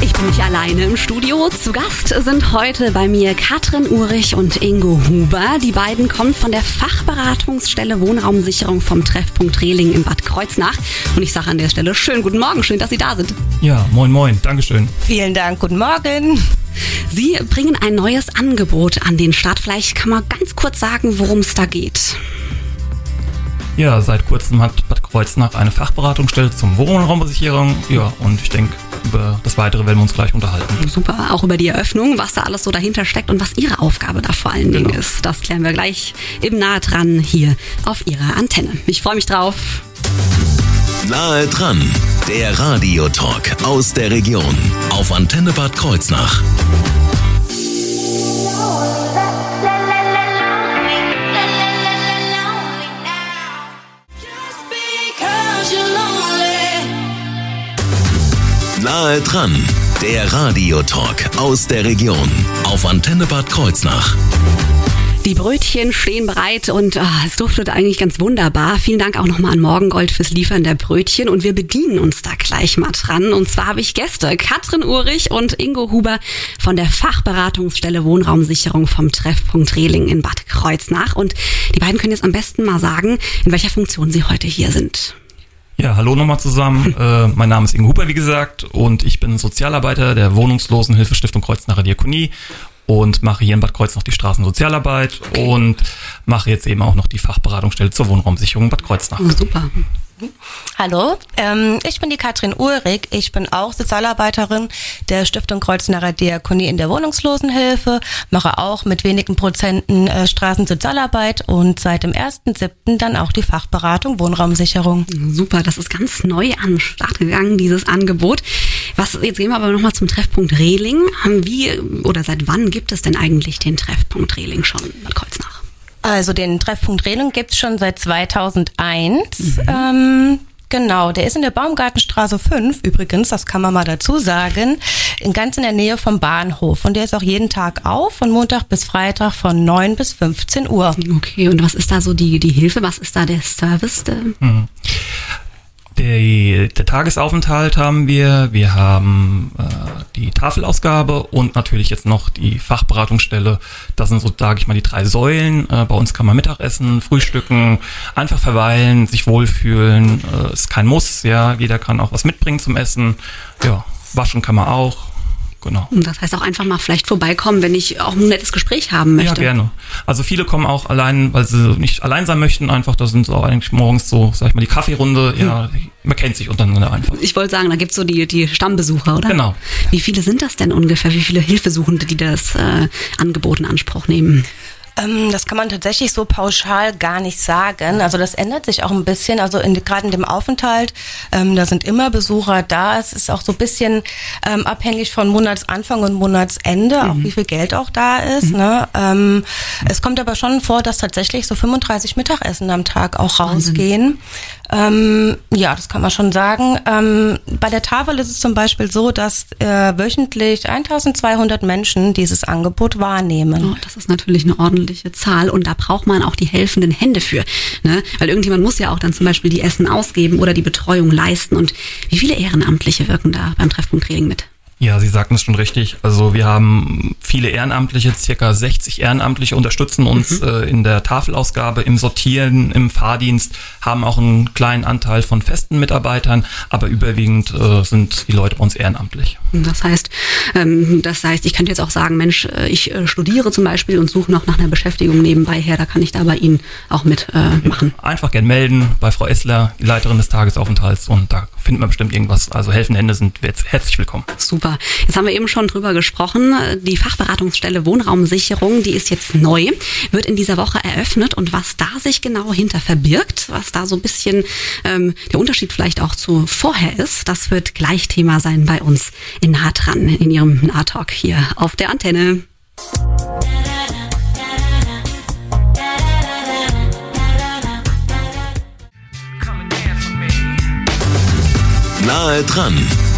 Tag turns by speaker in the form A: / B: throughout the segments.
A: Ich bin nicht alleine im Studio. Zu Gast sind heute bei mir Katrin Urich und Ingo Huber. Die beiden kommen von der Fachberatungsstelle Wohnraumsicherung vom Treffpunkt Rehling in Bad Kreuznach. Und ich sage an der Stelle schönen guten Morgen, schön, dass Sie da sind.
B: Ja, moin moin, Dankeschön.
C: Vielen Dank, guten Morgen.
A: Sie bringen ein neues Angebot an den Start. Vielleicht kann man ganz kurz sagen, worum es da geht.
B: Ja, seit kurzem hat Bad Kreuznach eine Fachberatungsstelle zum Wohnraumsicherung. Ja, und ich denke, über das Weitere werden wir uns gleich unterhalten.
A: Super, auch über die Eröffnung, was da alles so dahinter steckt und was Ihre Aufgabe da vor allen Dingen
B: Genau.
A: ist. Das klären wir gleich eben nahe dran hier auf Ihrer Antenne. Ich freue mich drauf.
D: Nahe dran, der Radiotalk aus der Region auf Antenne Bad Kreuznach. Nahe dran, der Radiotalk aus der Region auf Antenne Bad Kreuznach.
A: Die Brötchen stehen bereit und ah, es duftet eigentlich ganz wunderbar. Vielen Dank auch nochmal an Morgengold fürs Liefern der Brötchen und wir bedienen uns da gleich mal dran. Und zwar habe ich Gäste, Katrin Urich und Ingo Huber von der Fachberatungsstelle Wohnraumsicherung vom Treffpunkt Rehling in Bad Kreuznach. Und die beiden können jetzt am besten mal sagen, in welcher Funktion sie heute hier sind.
B: Ja, hallo nochmal zusammen. äh, mein Name ist Ingo Huber, wie gesagt, und ich bin Sozialarbeiter der Wohnungslosenhilfestiftung Kreuznacher Diakonie und mache hier in Bad Kreuznach die Straßensozialarbeit und mache jetzt eben auch noch die Fachberatungsstelle zur Wohnraumsicherung Bad Kreuznach.
A: Oh, super.
C: Hallo, ähm, ich bin die Katrin Ulrich. Ich bin auch Sozialarbeiterin der Stiftung Kreuznacher Diakonie in der Wohnungslosenhilfe, mache auch mit wenigen Prozenten äh, Straßensozialarbeit und seit dem 1.7. dann auch die Fachberatung Wohnraumsicherung.
A: Super, das ist ganz neu an den Start gegangen, dieses Angebot. Was, jetzt gehen wir aber nochmal zum Treffpunkt Rehling. Wie oder seit wann gibt es denn eigentlich den Treffpunkt Rehling schon in Bad Kreuznach?
C: Also den Treffpunkt Rehnung gibt's schon seit 2001. Ähm, genau, der ist in der Baumgartenstraße 5 übrigens, das kann man mal dazu sagen, in ganz in der Nähe vom Bahnhof. Und der ist auch jeden Tag auf, von Montag bis Freitag von 9 bis 15 Uhr.
A: Okay, und was ist da so die, die Hilfe? Was ist da der Service? Der
B: Die, der Tagesaufenthalt haben wir, wir haben äh, die Tafelausgabe und natürlich jetzt noch die Fachberatungsstelle. Das sind so, sage ich mal, die drei Säulen. Äh, bei uns kann man Mittagessen, frühstücken, einfach verweilen, sich wohlfühlen. Äh, ist kein Muss, ja. Jeder kann auch was mitbringen zum Essen. Ja, waschen kann man auch. Genau.
A: das heißt auch einfach mal vielleicht vorbeikommen, wenn ich auch ein nettes Gespräch haben möchte.
B: Ja, gerne. Also viele kommen auch allein, weil sie nicht allein sein möchten, einfach. Das sind so eigentlich morgens so, sag ich mal, die Kaffeerunde. Ja, man kennt sich untereinander einfach.
A: Ich wollte sagen, da gibt's so die, die Stammbesucher, oder?
B: Genau.
A: Wie viele sind das denn ungefähr? Wie viele Hilfesuchende, die das äh, Angebot in Anspruch nehmen?
C: Ähm, das kann man tatsächlich so pauschal gar nicht sagen. Also das ändert sich auch ein bisschen. Also in, gerade in dem Aufenthalt, ähm, da sind immer Besucher da. Es ist auch so ein bisschen ähm, abhängig von Monatsanfang und Monatsende, auch wie viel Geld auch da ist. Ne? Ähm, es kommt aber schon vor, dass tatsächlich so 35 Mittagessen am Tag auch rausgehen. Ähm, ja, das kann man schon sagen. Ähm, bei der Tafel ist es zum Beispiel so, dass äh, wöchentlich 1200 Menschen dieses Angebot wahrnehmen.
A: Oh, das ist natürlich eine ordentliche Zahl und da braucht man auch die helfenden Hände für. Ne? Weil irgendjemand muss ja auch dann zum Beispiel die Essen ausgeben oder die Betreuung leisten. Und wie viele Ehrenamtliche wirken da beim Treffpunkt Reling mit?
B: Ja, Sie sagten es schon richtig. Also wir haben viele Ehrenamtliche, circa 60 Ehrenamtliche unterstützen uns äh, in der Tafelausgabe, im Sortieren, im Fahrdienst, haben auch einen kleinen Anteil von festen Mitarbeitern, aber überwiegend äh, sind die Leute bei uns ehrenamtlich.
A: Das heißt, ähm, das heißt, ich könnte jetzt auch sagen, Mensch, äh, ich äh, studiere zum Beispiel und suche noch nach einer Beschäftigung nebenbei her, da kann ich da bei Ihnen auch mitmachen.
B: Einfach gern melden bei Frau Essler, die Leiterin des Tagesaufenthalts und da findet man bestimmt irgendwas. Also helfende Hände sind jetzt herzlich willkommen.
A: Super. Jetzt haben wir eben schon drüber gesprochen. Die Fachberatungsstelle Wohnraumsicherung, die ist jetzt neu, wird in dieser Woche eröffnet und was da sich genau hinter verbirgt, was da so ein bisschen ähm, der Unterschied vielleicht auch zu vorher ist, das wird gleich Thema sein bei uns in Nah dran, in Ihrem Nahtalk hier auf der Antenne.
D: Nahe dran,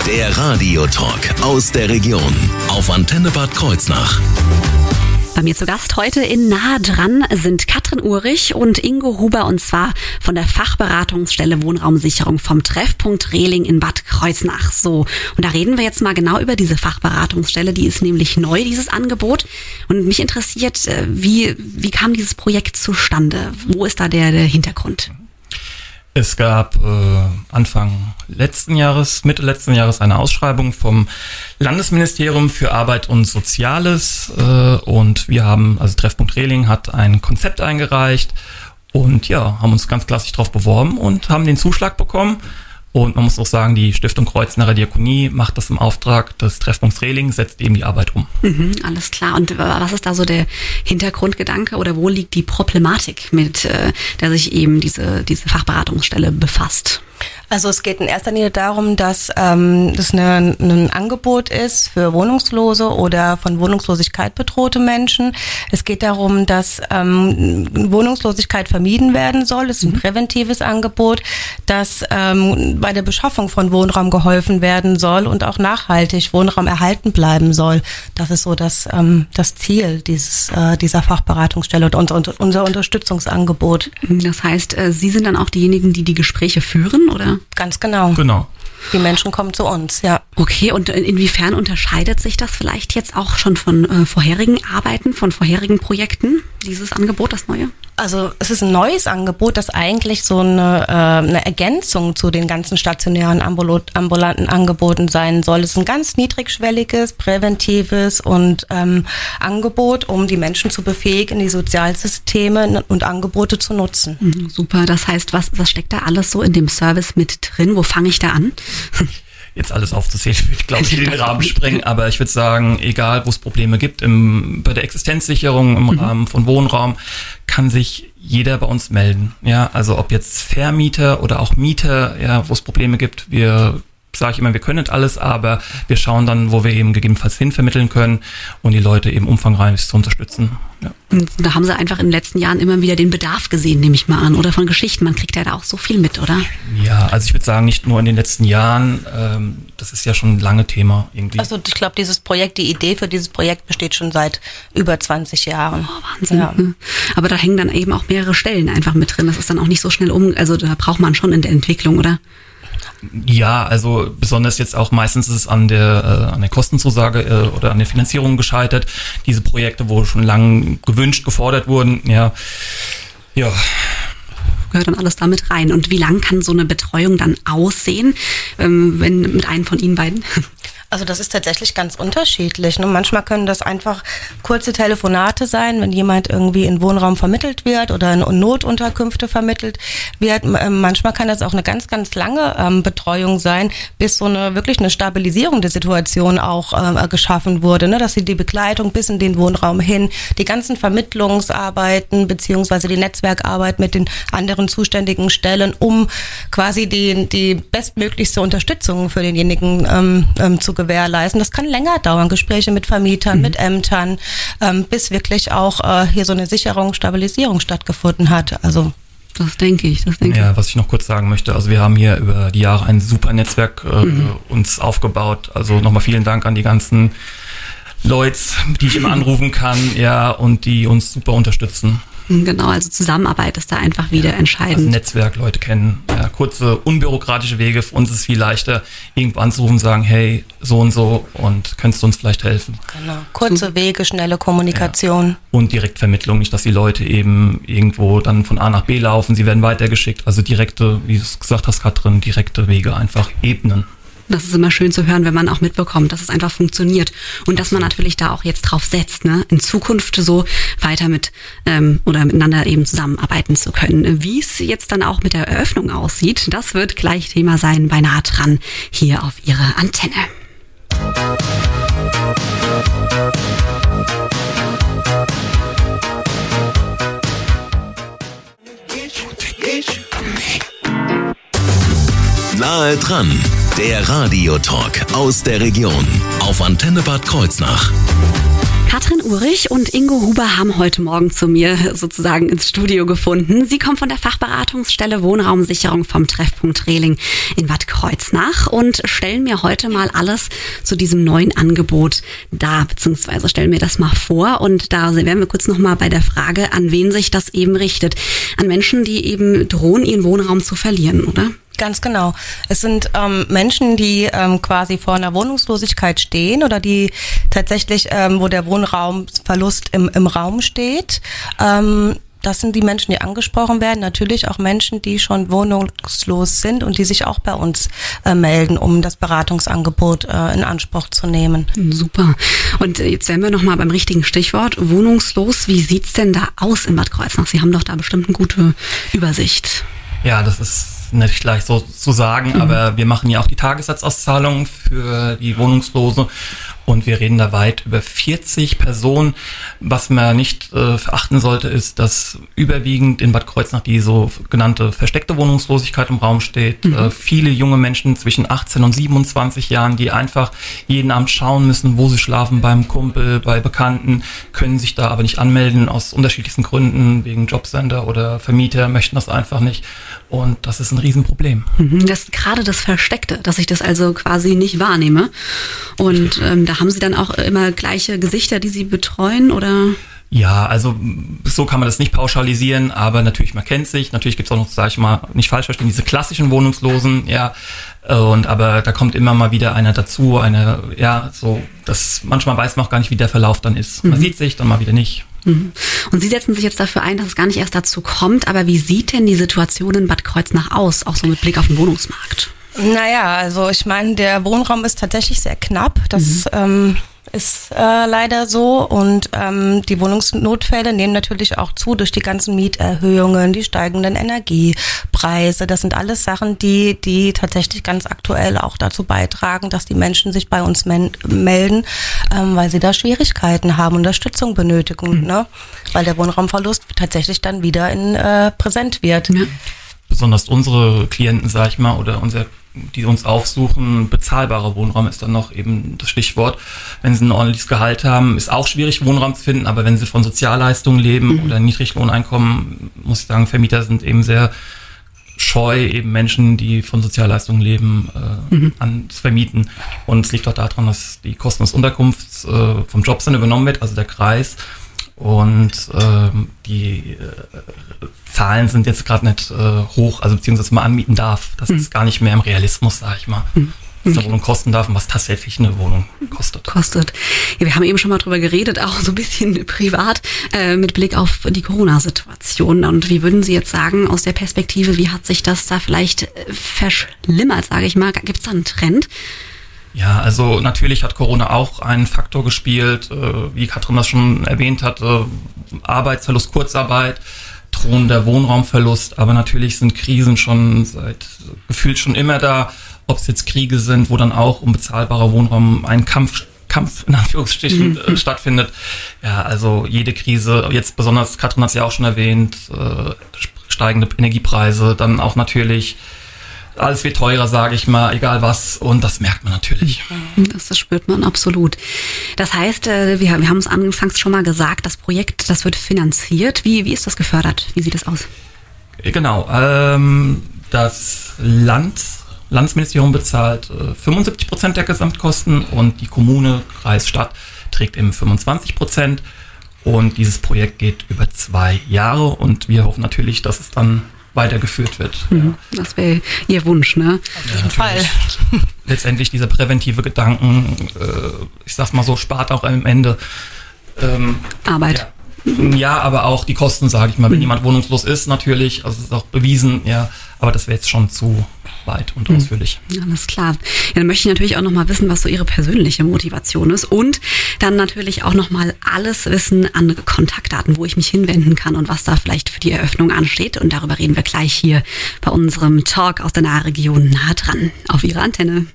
D: Der Radiotalk aus der Region auf Antenne Bad Kreuznach.
A: Bei mir zu Gast heute in Nahe dran sind Katrin Urich und Ingo Huber und zwar von der Fachberatungsstelle Wohnraumsicherung vom Treffpunkt Rehling in Bad Kreuznach. So, und da reden wir jetzt mal genau über diese Fachberatungsstelle. Die ist nämlich neu, dieses Angebot. Und mich interessiert, äh, wie, wie kam dieses Projekt zustande? Wo ist da der, der Hintergrund?
B: Es gab äh, Anfang letzten Jahres, Mitte letzten Jahres eine Ausschreibung vom Landesministerium für Arbeit und Soziales äh, und wir haben, also Treffpunkt Rehling hat ein Konzept eingereicht und ja, haben uns ganz klassisch darauf beworben und haben den Zuschlag bekommen und man muss auch sagen, die Stiftung Kreuznacher Diakonie macht das im Auftrag des Treffpunkts Rehling, setzt eben die Arbeit um.
A: Mhm, alles klar. Und was ist da so der Hintergrundgedanke oder wo liegt die Problematik, mit äh, der sich eben diese, diese Fachberatungsstelle befasst?
C: Also es geht in erster Linie darum, dass ähm, das eine, ein Angebot ist für Wohnungslose oder von Wohnungslosigkeit bedrohte Menschen. Es geht darum, dass ähm, Wohnungslosigkeit vermieden werden soll. Es ist ein mhm. präventives Angebot, dass ähm, bei der Beschaffung von Wohnraum geholfen werden soll und auch nachhaltig Wohnraum erhalten bleiben soll. Das ist so das, ähm, das Ziel dieses, äh, dieser Fachberatungsstelle und unser, unser Unterstützungsangebot.
A: Das heißt, äh, Sie sind dann auch diejenigen, die die Gespräche führen, oder?
C: Ganz genau.
B: Genau.
C: Die Menschen kommen zu uns, ja.
A: Okay, und inwiefern unterscheidet sich das vielleicht jetzt auch schon von äh, vorherigen Arbeiten, von vorherigen Projekten, dieses Angebot, das neue?
C: Also es ist ein neues Angebot, das eigentlich so eine, äh, eine Ergänzung zu den ganzen stationären ambulanten Angeboten sein soll. Es ist ein ganz niedrigschwelliges, präventives und ähm, Angebot, um die Menschen zu befähigen, die Sozialsysteme und Angebote zu nutzen.
A: Mhm, super, das heißt, was, was steckt da alles so in dem Service mit drin? Wo fange ich da an?
B: jetzt alles aufzuzählen, würde, glaube ich, den Rahmen sprengen. Aber ich würde sagen, egal wo es Probleme gibt, im, bei der Existenzsicherung im mhm. Rahmen von Wohnraum, kann sich jeder bei uns melden. Ja, also ob jetzt Vermieter oder auch Mieter, ja, wo es Probleme gibt, wir sage ich immer, wir können nicht alles, aber wir schauen dann, wo wir eben gegebenenfalls hinvermitteln können und die Leute eben umfangreich zu unterstützen. Ja.
A: Da haben sie einfach in den letzten Jahren immer wieder den Bedarf gesehen, nehme ich mal an, oder von Geschichten. Man kriegt ja da auch so viel mit, oder?
B: Ja, also ich würde sagen, nicht nur in den letzten Jahren, ähm, das ist ja schon ein lange Thema irgendwie.
C: Also ich glaube, dieses Projekt, die Idee für dieses Projekt besteht schon seit über 20 Jahren.
A: Oh, Wahnsinn. Ja. Aber da hängen dann eben auch mehrere Stellen einfach mit drin. Das ist dann auch nicht so schnell um, also da braucht man schon in der Entwicklung, oder?
B: Ja, also besonders jetzt auch meistens ist es an der, äh, an der Kostenzusage äh, oder an der Finanzierung gescheitert. Diese Projekte, wo schon lang gewünscht, gefordert wurden, ja, ja.
A: Gehört dann alles damit rein. Und wie lang kann so eine Betreuung dann aussehen, ähm, wenn mit einem von Ihnen beiden?
C: Also das ist tatsächlich ganz unterschiedlich. Ne? Manchmal können das einfach kurze Telefonate sein, wenn jemand irgendwie in Wohnraum vermittelt wird oder in Notunterkünfte vermittelt wird. Ähm, manchmal kann das auch eine ganz, ganz lange ähm, Betreuung sein, bis so eine wirklich eine Stabilisierung der Situation auch äh, geschaffen wurde, ne? dass sie die Begleitung bis in den Wohnraum hin, die ganzen Vermittlungsarbeiten beziehungsweise die Netzwerkarbeit mit den anderen zuständigen Stellen, um quasi die, die bestmöglichste Unterstützung für denjenigen ähm, ähm, zu gewährleisten. Das kann länger dauern, Gespräche mit Vermietern, mhm. mit Ämtern, ähm, bis wirklich auch äh, hier so eine Sicherung, Stabilisierung stattgefunden hat. Also
A: das denke ich, das denke
B: ja, was ich noch kurz sagen möchte, also wir haben hier über die Jahre ein super Netzwerk äh, mhm. uns aufgebaut. Also nochmal vielen Dank an die ganzen Leute, die ich immer anrufen kann, ja, und die uns super unterstützen.
A: Genau, also Zusammenarbeit ist da einfach wieder ja, entscheidend. Also
B: Netzwerk, Leute kennen. Ja, kurze, unbürokratische Wege. Für uns ist es viel leichter, irgendwo anzurufen und sagen, hey, so und so und könntest du uns vielleicht helfen.
C: Genau. Kurze Wege, schnelle Kommunikation.
B: Ja. Und Direktvermittlung, nicht, dass die Leute eben irgendwo dann von A nach B laufen, sie werden weitergeschickt. Also direkte, wie du es gesagt hast, Katrin, direkte Wege einfach ebnen.
A: Das ist immer schön zu hören, wenn man auch mitbekommt, dass es einfach funktioniert und dass man natürlich da auch jetzt drauf setzt, ne, in Zukunft so weiter mit ähm, oder miteinander eben zusammenarbeiten zu können. Wie es jetzt dann auch mit der Eröffnung aussieht, das wird gleich Thema sein bei nah dran hier auf Ihre Antenne.
D: Nahe dran, der Radiotalk aus der Region auf Antenne Bad Kreuznach.
A: Katrin Urich und Ingo Huber haben heute Morgen zu mir sozusagen ins Studio gefunden. Sie kommen von der Fachberatungsstelle Wohnraumsicherung vom Treffpunkt Rehling in Bad Kreuznach und stellen mir heute mal alles zu diesem neuen Angebot dar, beziehungsweise stellen mir das mal vor. Und da wären wir kurz nochmal bei der Frage, an wen sich das eben richtet. An Menschen, die eben drohen, ihren Wohnraum zu verlieren, oder?
C: Ganz genau. Es sind ähm, Menschen, die ähm, quasi vor einer Wohnungslosigkeit stehen oder die tatsächlich, ähm, wo der Wohnraumverlust im, im Raum steht. Ähm, das sind die Menschen, die angesprochen werden. Natürlich auch Menschen, die schon wohnungslos sind und die sich auch bei uns äh, melden, um das Beratungsangebot äh, in Anspruch zu nehmen.
A: Super. Und jetzt wären wir nochmal beim richtigen Stichwort. Wohnungslos. Wie sieht's denn da aus in Bad Kreuznach? Sie haben doch da bestimmt eine gute Übersicht.
B: Ja, das ist nicht leicht so zu sagen, mhm. aber wir machen ja auch die Tagessatzauszahlung für die Wohnungslose und wir reden da weit über 40 Personen. Was man nicht äh, verachten sollte, ist, dass überwiegend in Bad Kreuznach die so genannte versteckte Wohnungslosigkeit im Raum steht. Mhm. Äh, viele junge Menschen zwischen 18 und 27 Jahren, die einfach jeden Abend schauen müssen, wo sie schlafen, beim Kumpel, bei Bekannten, können sich da aber nicht anmelden aus unterschiedlichsten Gründen, wegen Jobcenter oder Vermieter möchten das einfach nicht. Und das ist ein Riesenproblem.
A: Mhm. Das gerade das Versteckte, dass ich das also quasi nicht wahrnehme. Und ähm, da haben Sie dann auch immer gleiche Gesichter, die Sie betreuen oder?
B: Ja, also so kann man das nicht pauschalisieren, aber natürlich, man kennt sich. Natürlich gibt es auch noch, sag ich mal, nicht falsch verstehen, diese klassischen Wohnungslosen, ja. Und aber da kommt immer mal wieder einer dazu, eine, ja, so, das manchmal weiß man auch gar nicht, wie der Verlauf dann ist. Man mhm. sieht sich, dann mal wieder nicht.
A: Mhm. Und Sie setzen sich jetzt dafür ein, dass es gar nicht erst dazu kommt, aber wie sieht denn die Situation in Bad Kreuznach aus, auch so mit Blick auf den Wohnungsmarkt?
C: Naja, also ich meine, der Wohnraum ist tatsächlich sehr knapp. Das mhm. ähm, ist äh, leider so. Und ähm, die Wohnungsnotfälle nehmen natürlich auch zu durch die ganzen Mieterhöhungen, die steigenden Energiepreise. Das sind alles Sachen, die, die tatsächlich ganz aktuell auch dazu beitragen, dass die Menschen sich bei uns melden, ähm, weil sie da Schwierigkeiten haben, Unterstützung benötigen, mhm. ne? weil der Wohnraumverlust tatsächlich dann wieder in äh, präsent wird. Ja
B: besonders unsere Klienten, sag ich mal, oder unser die uns aufsuchen, bezahlbarer Wohnraum ist dann noch eben das Stichwort. Wenn sie ein ordentliches Gehalt haben, ist auch schwierig, Wohnraum zu finden, aber wenn sie von Sozialleistungen leben mhm. oder Niedriglohneinkommen, muss ich sagen, Vermieter sind eben sehr scheu, eben Menschen, die von Sozialleistungen leben, äh, mhm. an zu vermieten. Und es liegt auch daran, dass die Kosten des Unterkunfts äh, vom Jobcenter übernommen wird, also der Kreis. Und ähm, die äh, Zahlen sind jetzt gerade nicht äh, hoch, also beziehungsweise man anmieten darf. Das mhm. ist gar nicht mehr im Realismus, sag ich mal. Mhm. Was eine Wohnung kosten darf und was tatsächlich eine Wohnung kostet.
A: Kostet. Ja, wir haben eben schon mal drüber geredet, auch so ein bisschen privat, äh, mit Blick auf die Corona-Situation. Und wie würden Sie jetzt sagen, aus der Perspektive, wie hat sich das da vielleicht äh, verschlimmert, sage ich mal? Gibt es da einen Trend?
B: Ja, also natürlich hat Corona auch einen Faktor gespielt, äh, wie Katrin das schon erwähnt hat, äh, Arbeitsverlust, Kurzarbeit, drohender Wohnraumverlust, aber natürlich sind Krisen schon seit gefühlt schon immer da, ob es jetzt Kriege sind, wo dann auch unbezahlbarer Wohnraum ein Kampf Kampf in Anführungsstrichen mhm. äh, stattfindet. Ja, also jede Krise, jetzt besonders, Katrin hat es ja auch schon erwähnt, äh, steigende Energiepreise, dann auch natürlich alles wird teurer, sage ich mal, egal was. Und das merkt man natürlich.
A: Das, das spürt man absolut. Das heißt, äh, wir, wir haben es anfangs schon mal gesagt, das Projekt, das wird finanziert. Wie, wie ist das gefördert? Wie sieht das aus?
B: Genau. Ähm, das Land, Landesministerium bezahlt äh, 75 Prozent der Gesamtkosten und die Kommune, Kreis, Stadt trägt eben 25 Prozent. Und dieses Projekt geht über zwei Jahre und wir hoffen natürlich, dass es dann weitergeführt wird.
A: Mhm. Das wäre Ihr Wunsch, ne?
C: Auf jeden ja, Fall.
B: Letztendlich dieser präventive Gedanken, äh, ich sag's mal so, spart auch am Ende
A: ähm, Arbeit.
B: Ja. Ja, aber auch die Kosten, sage ich mal. Wenn mhm. jemand wohnungslos ist, natürlich, also es ist auch bewiesen, ja, aber das wäre jetzt schon zu weit und mhm. ausführlich.
A: Alles klar. Ja, dann möchte ich natürlich auch nochmal wissen, was so Ihre persönliche Motivation ist und dann natürlich auch nochmal alles wissen an Kontaktdaten, wo ich mich hinwenden kann und was da vielleicht für die Eröffnung ansteht. Und darüber reden wir gleich hier bei unserem Talk aus der Nahregion nah dran auf Ihre Antenne.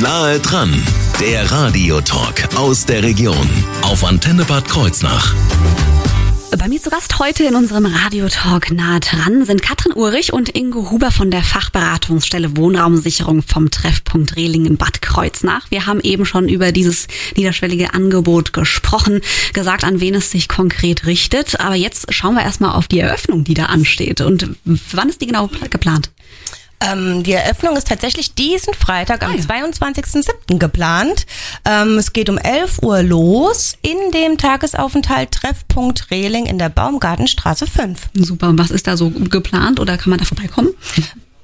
D: Nahe dran, der Radiotalk aus der Region auf Antenne Bad Kreuznach.
A: Bei mir zu Gast heute in unserem Radiotalk nahe dran sind Katrin Urich und Ingo Huber von der Fachberatungsstelle Wohnraumsicherung vom Treffpunkt Rehling in Bad Kreuznach. Wir haben eben schon über dieses niederschwellige Angebot gesprochen, gesagt, an wen es sich konkret richtet. Aber jetzt schauen wir erstmal auf die Eröffnung, die da ansteht. Und wann ist die genau geplant?
C: Ähm, die Eröffnung ist tatsächlich diesen Freitag am
A: Ah, ja.
C: 22.07. geplant. Ähm, es geht um 11 Uhr los in dem Tagesaufenthalt Treffpunkt Rehling in der Baumgartenstraße 5.
A: Super. Und was ist da so geplant oder kann man da vorbeikommen?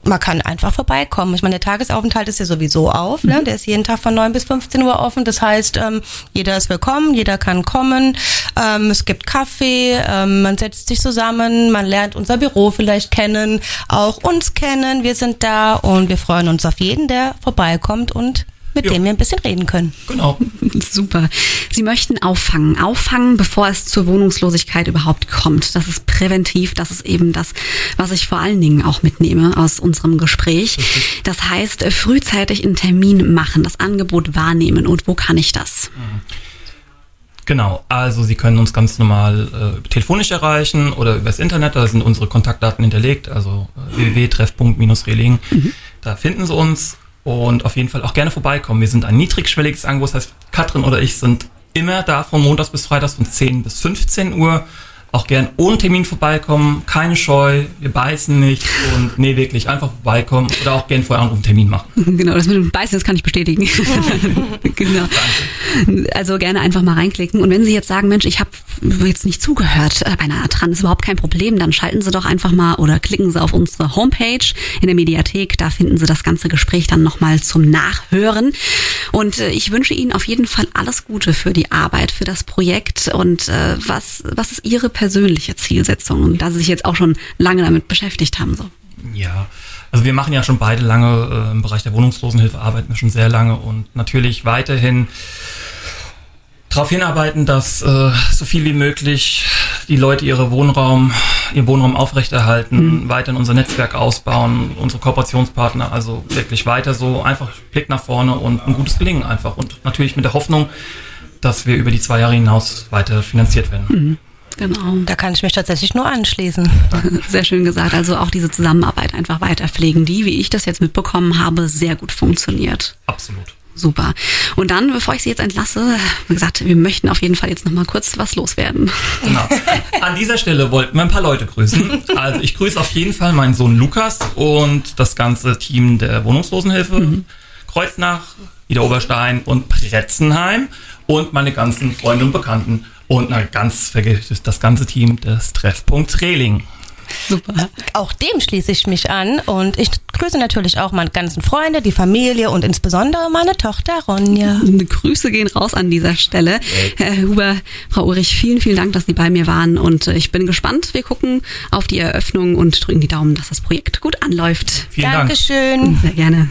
C: Man kann einfach vorbeikommen. Ich meine, der Tagesaufenthalt ist ja sowieso auf. Ne? Der ist jeden Tag von 9 bis 15 Uhr offen. Das heißt, ähm, jeder ist willkommen, jeder kann kommen. Ähm, es gibt Kaffee, ähm, man setzt sich zusammen, man lernt unser Büro vielleicht kennen, auch uns kennen. Wir sind da und wir freuen uns auf jeden, der vorbeikommt und mit
B: Ja.
C: dem wir ein bisschen reden können.
B: Genau.
A: Super. Sie möchten auffangen. Auffangen, bevor es zur Wohnungslosigkeit überhaupt kommt. Das ist präventiv. Das ist eben das, was ich vor allen Dingen auch mitnehme aus unserem Gespräch. Das heißt, äh, frühzeitig einen Termin machen, das Angebot wahrnehmen. Und wo kann ich das?
B: Genau, also Sie können uns ganz normal äh, telefonisch erreichen oder übers Internet, da sind unsere Kontaktdaten hinterlegt, also äh, www.treffpunkt-reling. Da finden Sie uns und auf jeden Fall auch gerne vorbeikommen. Wir sind ein niedrigschwelliges Angebot, das heißt, Katrin oder ich sind immer da von Montags bis Freitags von 10 bis 15 Uhr. Auch gern ohne Termin vorbeikommen, keine Scheu, wir beißen nicht und nee, wirklich einfach vorbeikommen oder auch gern vorher anrufen, Termin machen.
A: Genau, das mit dem Beißen, das kann ich bestätigen. genau. Also gerne einfach mal reinklicken. Und wenn Sie jetzt sagen, Mensch, ich habe jetzt nicht zugehört äh, bei einer dran, ist überhaupt kein Problem, dann schalten Sie doch einfach mal oder klicken Sie auf unsere Homepage in der Mediathek. Da finden Sie das ganze Gespräch dann nochmal zum Nachhören. Und äh, ich wünsche Ihnen auf jeden Fall alles Gute für die Arbeit, für das Projekt. Und äh, was, was ist Ihre persönliche Zielsetzung? Und da Sie sich jetzt auch schon lange damit beschäftigt haben. So.
B: Ja, also wir machen ja schon beide lange äh, im Bereich der Wohnungslosenhilfe, arbeiten wir schon sehr lange und natürlich weiterhin darauf hinarbeiten, dass äh, so viel wie möglich die Leute ihre Wohnraum, ihren Wohnraum aufrechterhalten, weiterhin unser Netzwerk ausbauen, unsere Kooperationspartner, also wirklich weiter so einfach Blick nach vorne und ein gutes Gelingen einfach und natürlich mit der Hoffnung, dass wir über die zwei Jahre hinaus weiter finanziert werden.
A: Genau.
C: Da kann ich mich tatsächlich nur anschließen.
A: Sehr schön gesagt. Also auch diese Zusammenarbeit einfach weiter pflegen, die, wie ich das jetzt mitbekommen habe, sehr gut funktioniert.
B: Absolut.
A: Super. Und dann, bevor ich Sie jetzt entlasse, wie gesagt, wir möchten auf jeden Fall jetzt nochmal kurz was loswerden.
B: Genau. An dieser Stelle wollten wir ein paar Leute grüßen. Also ich grüße auf jeden Fall meinen Sohn Lukas und das ganze Team der Wohnungslosenhilfe. Kreuznach, Niederoberstein und Pretzenheim und meine ganzen Freunde und Bekannten. Und na, ganz vergessen das ganze Team des Treffpunkts Rehling.
A: Super.
C: Auch dem schließe ich mich an und ich grüße natürlich auch meine ganzen Freunde, die Familie und insbesondere meine Tochter Ronja.
A: Grüße gehen raus an dieser Stelle. Herr Huber, Frau Ulrich, vielen, vielen Dank, dass Sie bei mir waren und äh, ich bin gespannt. Wir gucken auf die Eröffnung und drücken die Daumen, dass das Projekt gut anläuft.
B: Vielen Dank.
C: Dankeschön.
A: Sehr gerne.